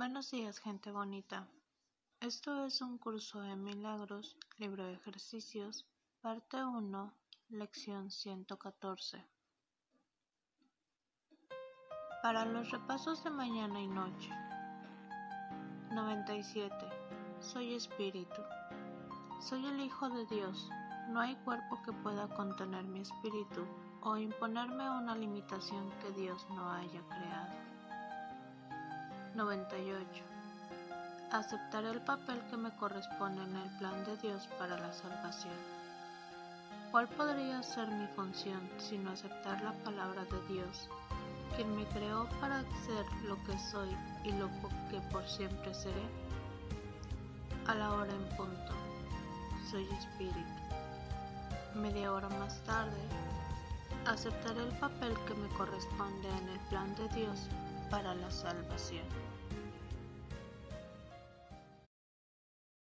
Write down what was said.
Buenos días, gente bonita. Esto es un curso de milagros, libro de ejercicios, parte 1, lección 114. Para los repasos de mañana y noche. 97. Soy espíritu. Soy el Hijo de Dios. No hay cuerpo que pueda contener mi espíritu o imponerme una limitación que Dios no haya creado. 98. Aceptaré el papel que me corresponde en el plan de Dios para la salvación. ¿Cuál podría ser mi función sino aceptar la palabra de Dios, quien me creó para ser lo que soy y lo que por siempre seré? A la hora en punto. Soy espíritu. Media hora más tarde, aceptaré el papel que me corresponde en el plan de Dios para la salvación.